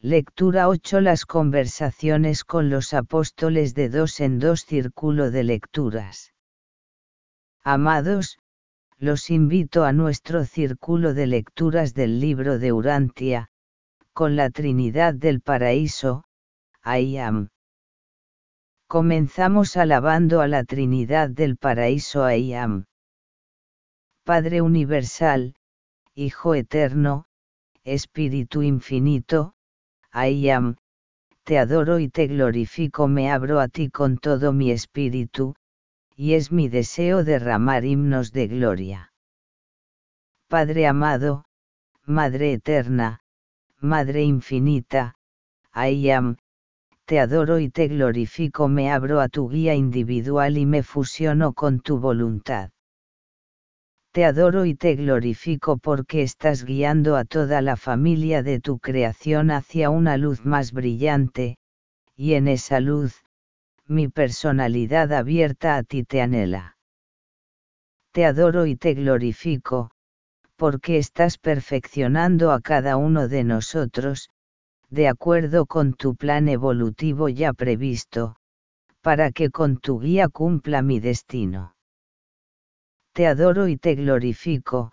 Lectura 8 Las conversaciones con los apóstoles de dos en dos Círculo de lecturas. Amados, los invito a nuestro círculo de lecturas del libro de Urantia, con la Trinidad del Paraíso, I am. Comenzamos alabando a la Trinidad del Paraíso I am. Padre Universal, Hijo Eterno, Espíritu Infinito, I am, te adoro y te glorifico, me abro a ti con todo mi espíritu, y es mi deseo derramar himnos de gloria. Padre amado, Madre eterna, Madre infinita, I am, te adoro y te glorifico, me abro a tu guía individual y me fusiono con tu voluntad te adoro y te glorifico porque estás guiando a toda la familia de tu creación hacia una luz más brillante, y en esa luz, mi personalidad abierta a ti te anhela. Te adoro y te glorifico, porque estás perfeccionando a cada uno de nosotros, de acuerdo con tu plan evolutivo ya previsto, para que con tu guía cumpla mi destino te adoro y te glorifico,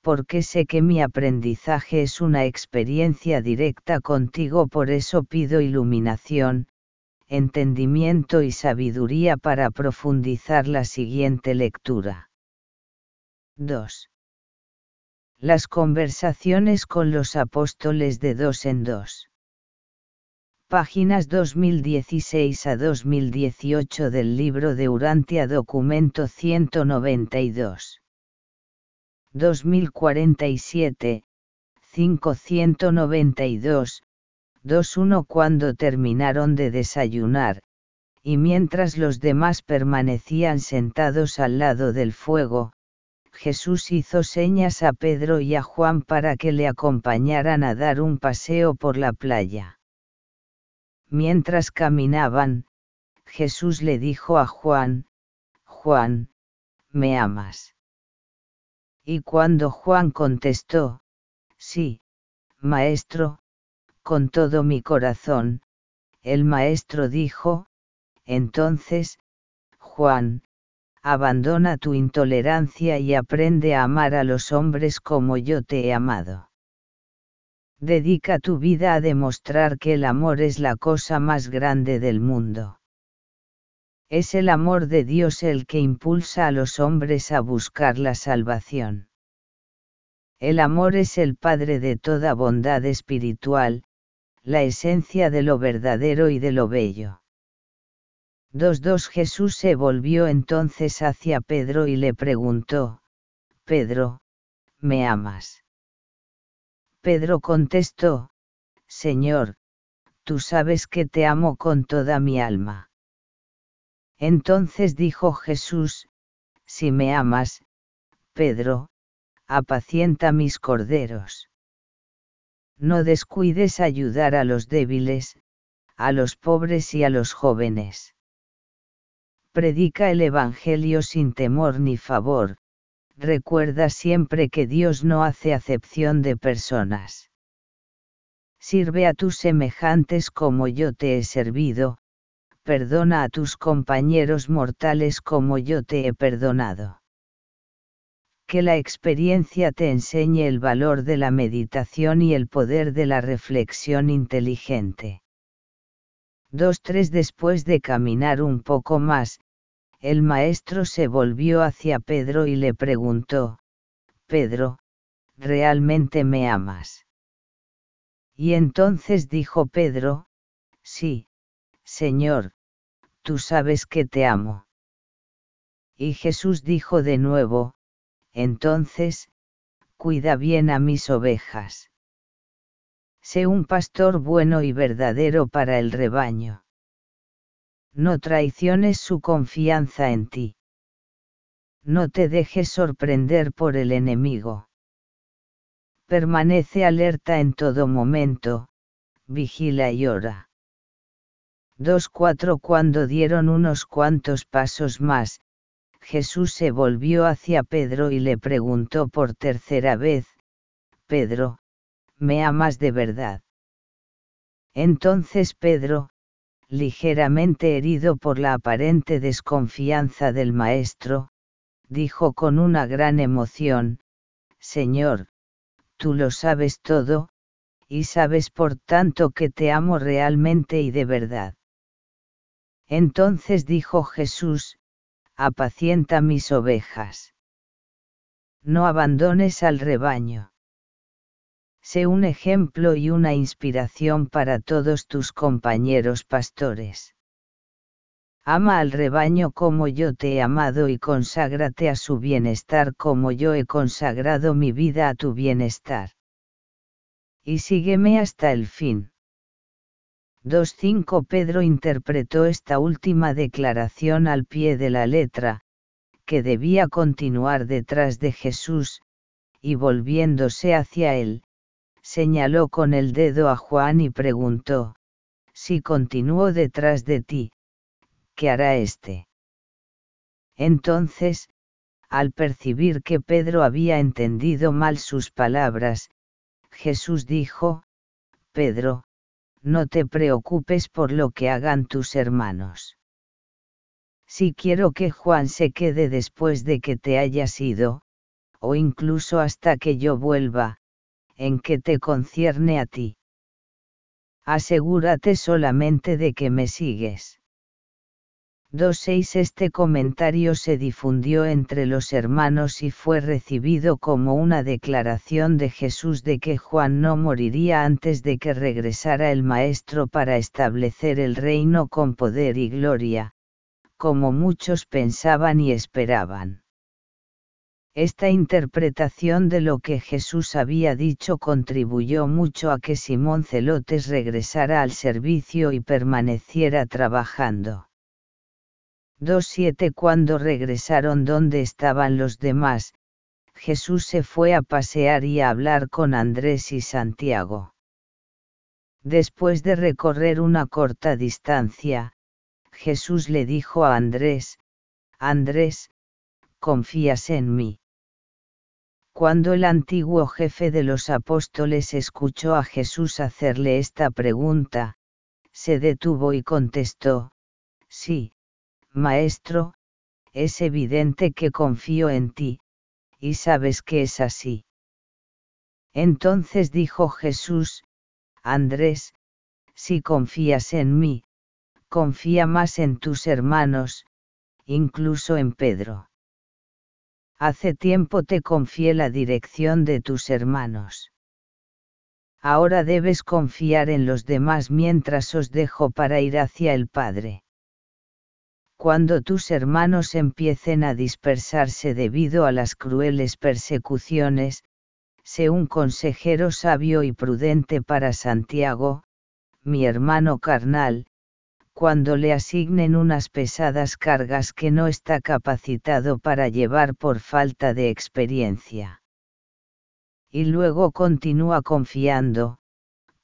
porque sé que mi aprendizaje es una experiencia directa contigo, por eso pido iluminación, entendimiento y sabiduría para profundizar la siguiente lectura. 2. Las conversaciones con los apóstoles de dos en dos páginas 2016 a 2018 del libro de Urantia documento 192. 2047, 592, 21 cuando terminaron de desayunar, y mientras los demás permanecían sentados al lado del fuego, Jesús hizo señas a Pedro y a Juan para que le acompañaran a dar un paseo por la playa. Mientras caminaban, Jesús le dijo a Juan, Juan, ¿me amas? Y cuando Juan contestó, sí, maestro, con todo mi corazón, el maestro dijo, entonces, Juan, abandona tu intolerancia y aprende a amar a los hombres como yo te he amado. Dedica tu vida a demostrar que el amor es la cosa más grande del mundo. Es el amor de Dios el que impulsa a los hombres a buscar la salvación. El amor es el Padre de toda bondad espiritual, la esencia de lo verdadero y de lo bello. 2.2 Jesús se volvió entonces hacia Pedro y le preguntó, Pedro, ¿me amas? Pedro contestó, Señor, tú sabes que te amo con toda mi alma. Entonces dijo Jesús, si me amas, Pedro, apacienta mis corderos. No descuides ayudar a los débiles, a los pobres y a los jóvenes. Predica el Evangelio sin temor ni favor, recuerda siempre que Dios no hace acepción de personas. Sirve a tus semejantes como yo te he servido, perdona a tus compañeros mortales como yo te he perdonado. Que la experiencia te enseñe el valor de la meditación y el poder de la reflexión inteligente. 2-3 Después de caminar un poco más, el maestro se volvió hacia Pedro y le preguntó, Pedro, ¿realmente me amas? Y entonces dijo Pedro, sí, Señor, tú sabes que te amo. Y Jesús dijo de nuevo, entonces, cuida bien a mis ovejas. Sé un pastor bueno y verdadero para el rebaño no traiciones su confianza en ti. No te dejes sorprender por el enemigo. Permanece alerta en todo momento, vigila y ora. 2.4 Cuando dieron unos cuantos pasos más, Jesús se volvió hacia Pedro y le preguntó por tercera vez, Pedro, ¿me amas de verdad? Entonces Pedro, ligeramente herido por la aparente desconfianza del maestro, dijo con una gran emoción, Señor, tú lo sabes todo, y sabes por tanto que te amo realmente y de verdad. Entonces dijo Jesús, apacienta mis ovejas. No abandones al rebaño. Sé un ejemplo y una inspiración para todos tus compañeros pastores. Ama al rebaño como yo te he amado y conságrate a su bienestar como yo he consagrado mi vida a tu bienestar. Y sígueme hasta el fin. 2.5 Pedro interpretó esta última declaración al pie de la letra, que debía continuar detrás de Jesús, y volviéndose hacia él, señaló con el dedo a Juan y preguntó, Si continúo detrás de ti, ¿qué hará éste? Entonces, al percibir que Pedro había entendido mal sus palabras, Jesús dijo, Pedro, no te preocupes por lo que hagan tus hermanos. Si quiero que Juan se quede después de que te hayas ido, o incluso hasta que yo vuelva, en que te concierne a ti. Asegúrate solamente de que me sigues. 2.6 Este comentario se difundió entre los hermanos y fue recibido como una declaración de Jesús de que Juan no moriría antes de que regresara el Maestro para establecer el reino con poder y gloria, como muchos pensaban y esperaban. Esta interpretación de lo que Jesús había dicho contribuyó mucho a que Simón Celotes regresara al servicio y permaneciera trabajando. 2.7 Cuando regresaron donde estaban los demás, Jesús se fue a pasear y a hablar con Andrés y Santiago. Después de recorrer una corta distancia, Jesús le dijo a Andrés, Andrés, ¿confías en mí? Cuando el antiguo jefe de los apóstoles escuchó a Jesús hacerle esta pregunta, se detuvo y contestó, sí, Maestro, es evidente que confío en ti, y sabes que es así. Entonces dijo Jesús, Andrés, si confías en mí, confía más en tus hermanos, incluso en Pedro. Hace tiempo te confié la dirección de tus hermanos. Ahora debes confiar en los demás mientras os dejo para ir hacia el Padre cuando tus hermanos empiecen a dispersarse debido a las crueles persecuciones, sé un consejero sabio y prudente para Santiago, mi hermano carnal, cuando le asignen unas pesadas cargas que no está capacitado para llevar por falta de experiencia. Y luego continúa confiando,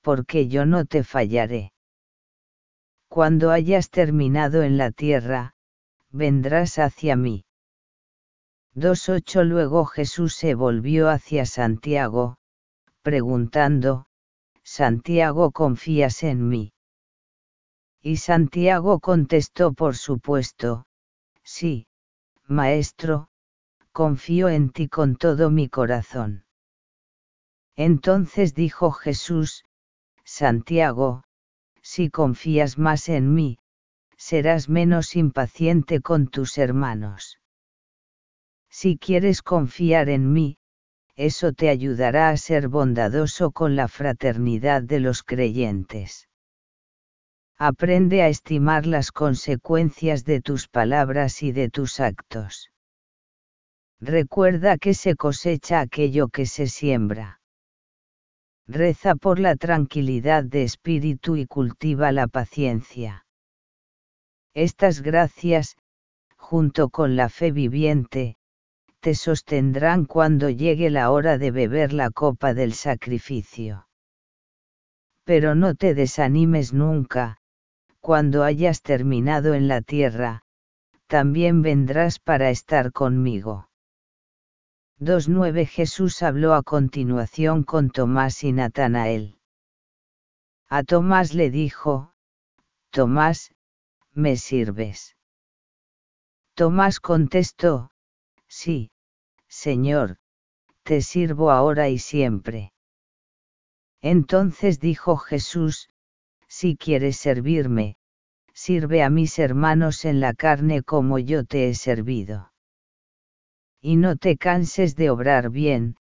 porque yo no te fallaré cuando hayas terminado en la tierra, vendrás hacia mí. 2.8 Luego Jesús se volvió hacia Santiago, preguntando, Santiago confías en mí. Y Santiago contestó por supuesto, sí, Maestro, confío en ti con todo mi corazón. Entonces dijo Jesús, Santiago, si confías más en mí, serás menos impaciente con tus hermanos. Si quieres confiar en mí, eso te ayudará a ser bondadoso con la fraternidad de los creyentes. Aprende a estimar las consecuencias de tus palabras y de tus actos. Recuerda que se cosecha aquello que se siembra reza por la tranquilidad de espíritu y cultiva la paciencia. Estas gracias, junto con la fe viviente, te sostendrán cuando llegue la hora de beber la copa del sacrificio. Pero no te desanimes nunca, cuando hayas terminado en la tierra, también vendrás para estar conmigo. 2.9 Jesús habló a continuación con Tomás y Natanael. A Tomás le dijo, Tomás, ¿me sirves? Tomás contestó, Sí, Señor, te sirvo ahora y siempre. Entonces dijo Jesús, Si quieres servirme, sirve a mis hermanos en la carne como yo te he servido. Y no te canses de obrar bien,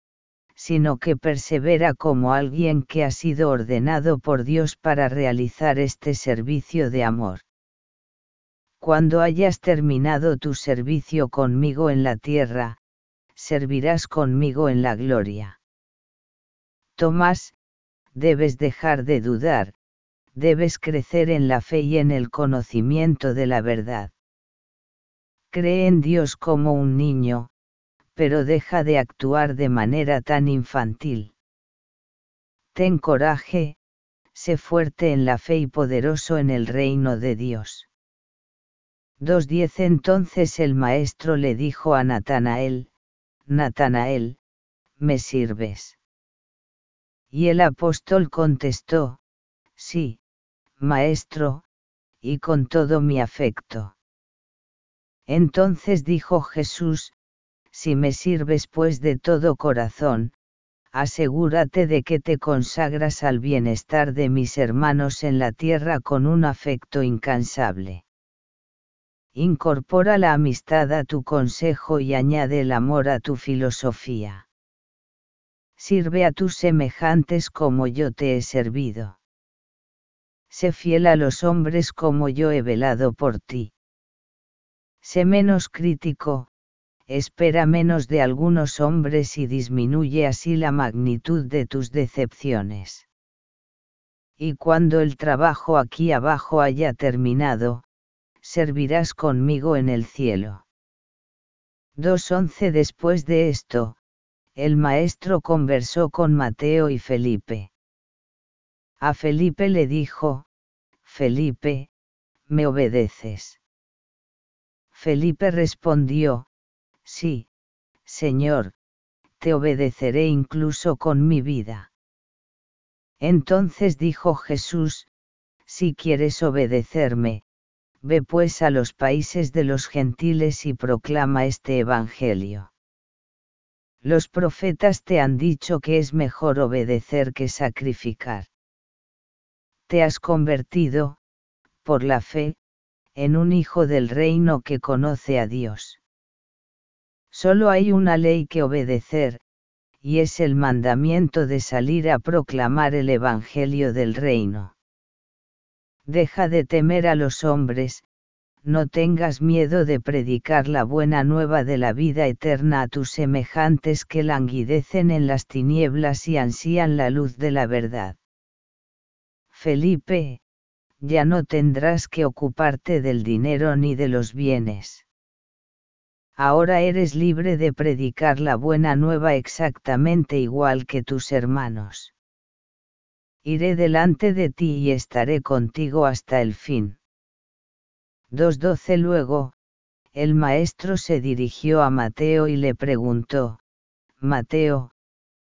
sino que persevera como alguien que ha sido ordenado por Dios para realizar este servicio de amor. Cuando hayas terminado tu servicio conmigo en la tierra, servirás conmigo en la gloria. Tomás, debes dejar de dudar, debes crecer en la fe y en el conocimiento de la verdad. Cree en Dios como un niño, pero deja de actuar de manera tan infantil. Ten coraje, sé fuerte en la fe y poderoso en el reino de Dios. 2.10 Entonces el maestro le dijo a Natanael, Natanael, ¿me sirves? Y el apóstol contestó, Sí, maestro, y con todo mi afecto. Entonces dijo Jesús, si me sirves pues de todo corazón, asegúrate de que te consagras al bienestar de mis hermanos en la tierra con un afecto incansable. Incorpora la amistad a tu consejo y añade el amor a tu filosofía. Sirve a tus semejantes como yo te he servido. Sé fiel a los hombres como yo he velado por ti. Sé menos crítico, espera menos de algunos hombres y disminuye así la magnitud de tus decepciones. Y cuando el trabajo aquí abajo haya terminado, servirás conmigo en el cielo. 2.11 Después de esto, el maestro conversó con Mateo y Felipe. A Felipe le dijo, Felipe, ¿me obedeces? Felipe respondió, Sí, Señor, te obedeceré incluso con mi vida. Entonces dijo Jesús, Si quieres obedecerme, ve pues a los países de los gentiles y proclama este Evangelio. Los profetas te han dicho que es mejor obedecer que sacrificar. Te has convertido, por la fe, en un hijo del reino que conoce a Dios. Solo hay una ley que obedecer, y es el mandamiento de salir a proclamar el Evangelio del reino. Deja de temer a los hombres, no tengas miedo de predicar la buena nueva de la vida eterna a tus semejantes que languidecen en las tinieblas y ansían la luz de la verdad. Felipe, ya no tendrás que ocuparte del dinero ni de los bienes ahora eres libre de predicar la buena nueva exactamente igual que tus hermanos. Iré delante de ti y estaré contigo hasta el fin. 2.12 Luego, el maestro se dirigió a Mateo y le preguntó, Mateo,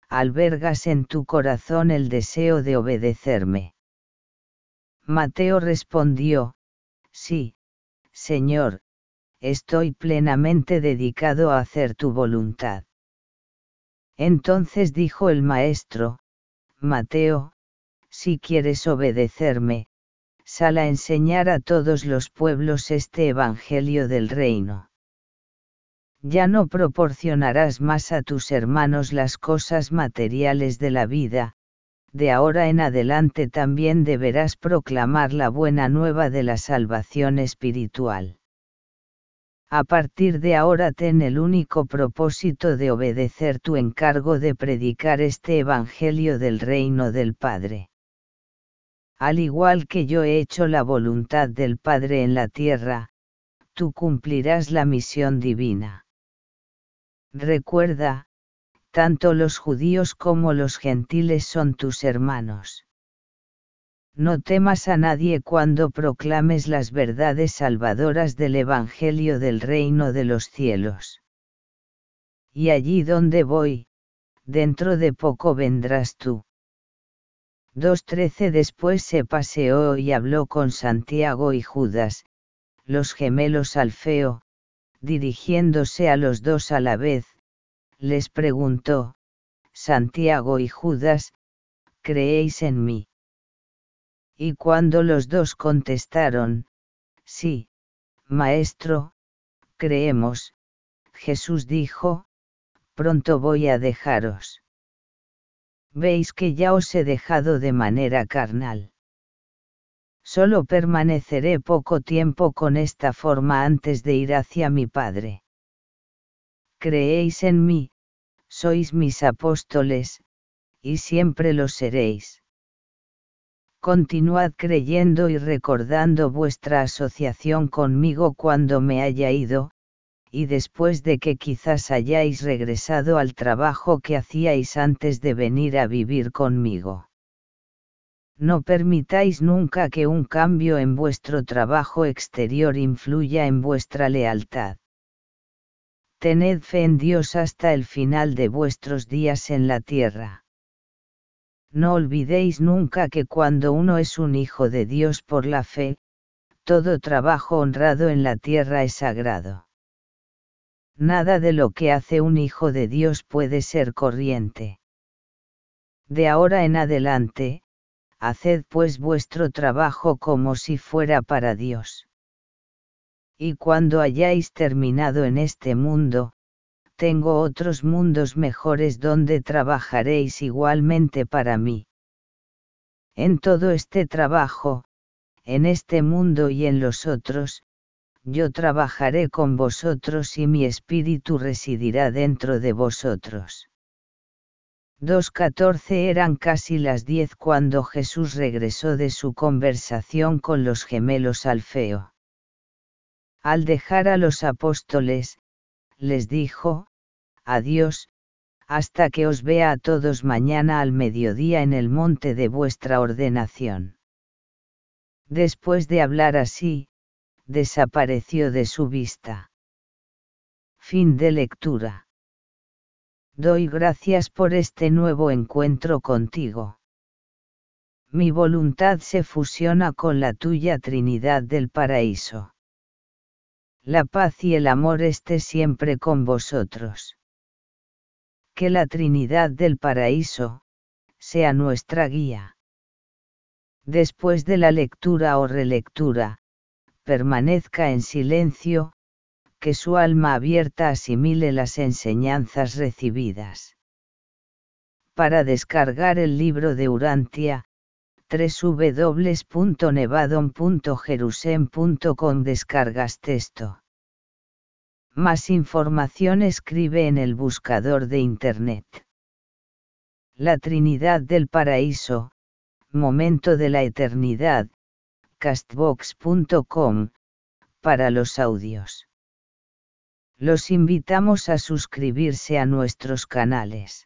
¿albergas en tu corazón el deseo de obedecerme? Mateo respondió, Sí, Señor, estoy plenamente dedicado a hacer tu voluntad. Entonces dijo el maestro, Mateo, si quieres obedecerme, sal a enseñar a todos los pueblos este Evangelio del reino. Ya no proporcionarás más a tus hermanos las cosas materiales de la vida, de ahora en adelante también deberás proclamar la buena nueva de la salvación espiritual. A partir de ahora ten el único propósito de obedecer tu encargo de predicar este Evangelio del reino del Padre. Al igual que yo he hecho la voluntad del Padre en la tierra, tú cumplirás la misión divina. Recuerda, tanto los judíos como los gentiles son tus hermanos. No temas a nadie cuando proclames las verdades salvadoras del Evangelio del reino de los cielos. Y allí donde voy, dentro de poco vendrás tú. 2.13 Después se paseó y habló con Santiago y Judas, los gemelos Alfeo, dirigiéndose a los dos a la vez, les preguntó, Santiago y Judas, ¿creéis en mí? Y cuando los dos contestaron, sí, Maestro, creemos, Jesús dijo, pronto voy a dejaros. Veis que ya os he dejado de manera carnal. Solo permaneceré poco tiempo con esta forma antes de ir hacia mi Padre. Creéis en mí, sois mis apóstoles, y siempre lo seréis. Continuad creyendo y recordando vuestra asociación conmigo cuando me haya ido, y después de que quizás hayáis regresado al trabajo que hacíais antes de venir a vivir conmigo. No permitáis nunca que un cambio en vuestro trabajo exterior influya en vuestra lealtad. Tened fe en Dios hasta el final de vuestros días en la tierra. No olvidéis nunca que cuando uno es un hijo de Dios por la fe, todo trabajo honrado en la tierra es sagrado. Nada de lo que hace un hijo de Dios puede ser corriente. De ahora en adelante, haced pues vuestro trabajo como si fuera para Dios. Y cuando hayáis terminado en este mundo, tengo otros mundos mejores donde trabajaréis igualmente para mí. En todo este trabajo, en este mundo y en los otros, yo trabajaré con vosotros y mi espíritu residirá dentro de vosotros. 2.14 eran casi las diez cuando Jesús regresó de su conversación con los gemelos Alfeo. Al dejar a los apóstoles, les dijo, Adiós, hasta que os vea a todos mañana al mediodía en el monte de vuestra ordenación. Después de hablar así, desapareció de su vista. Fin de lectura. Doy gracias por este nuevo encuentro contigo. Mi voluntad se fusiona con la tuya Trinidad del Paraíso. La paz y el amor esté siempre con vosotros. Que la Trinidad del Paraíso, sea nuestra guía. Después de la lectura o relectura, permanezca en silencio, que su alma abierta asimile las enseñanzas recibidas. Para descargar el libro de Urantia, www.nevadon.jerusem.com descargas texto. Más información escribe en el buscador de Internet. La Trinidad del Paraíso, Momento de la Eternidad, castbox.com, para los audios. Los invitamos a suscribirse a nuestros canales.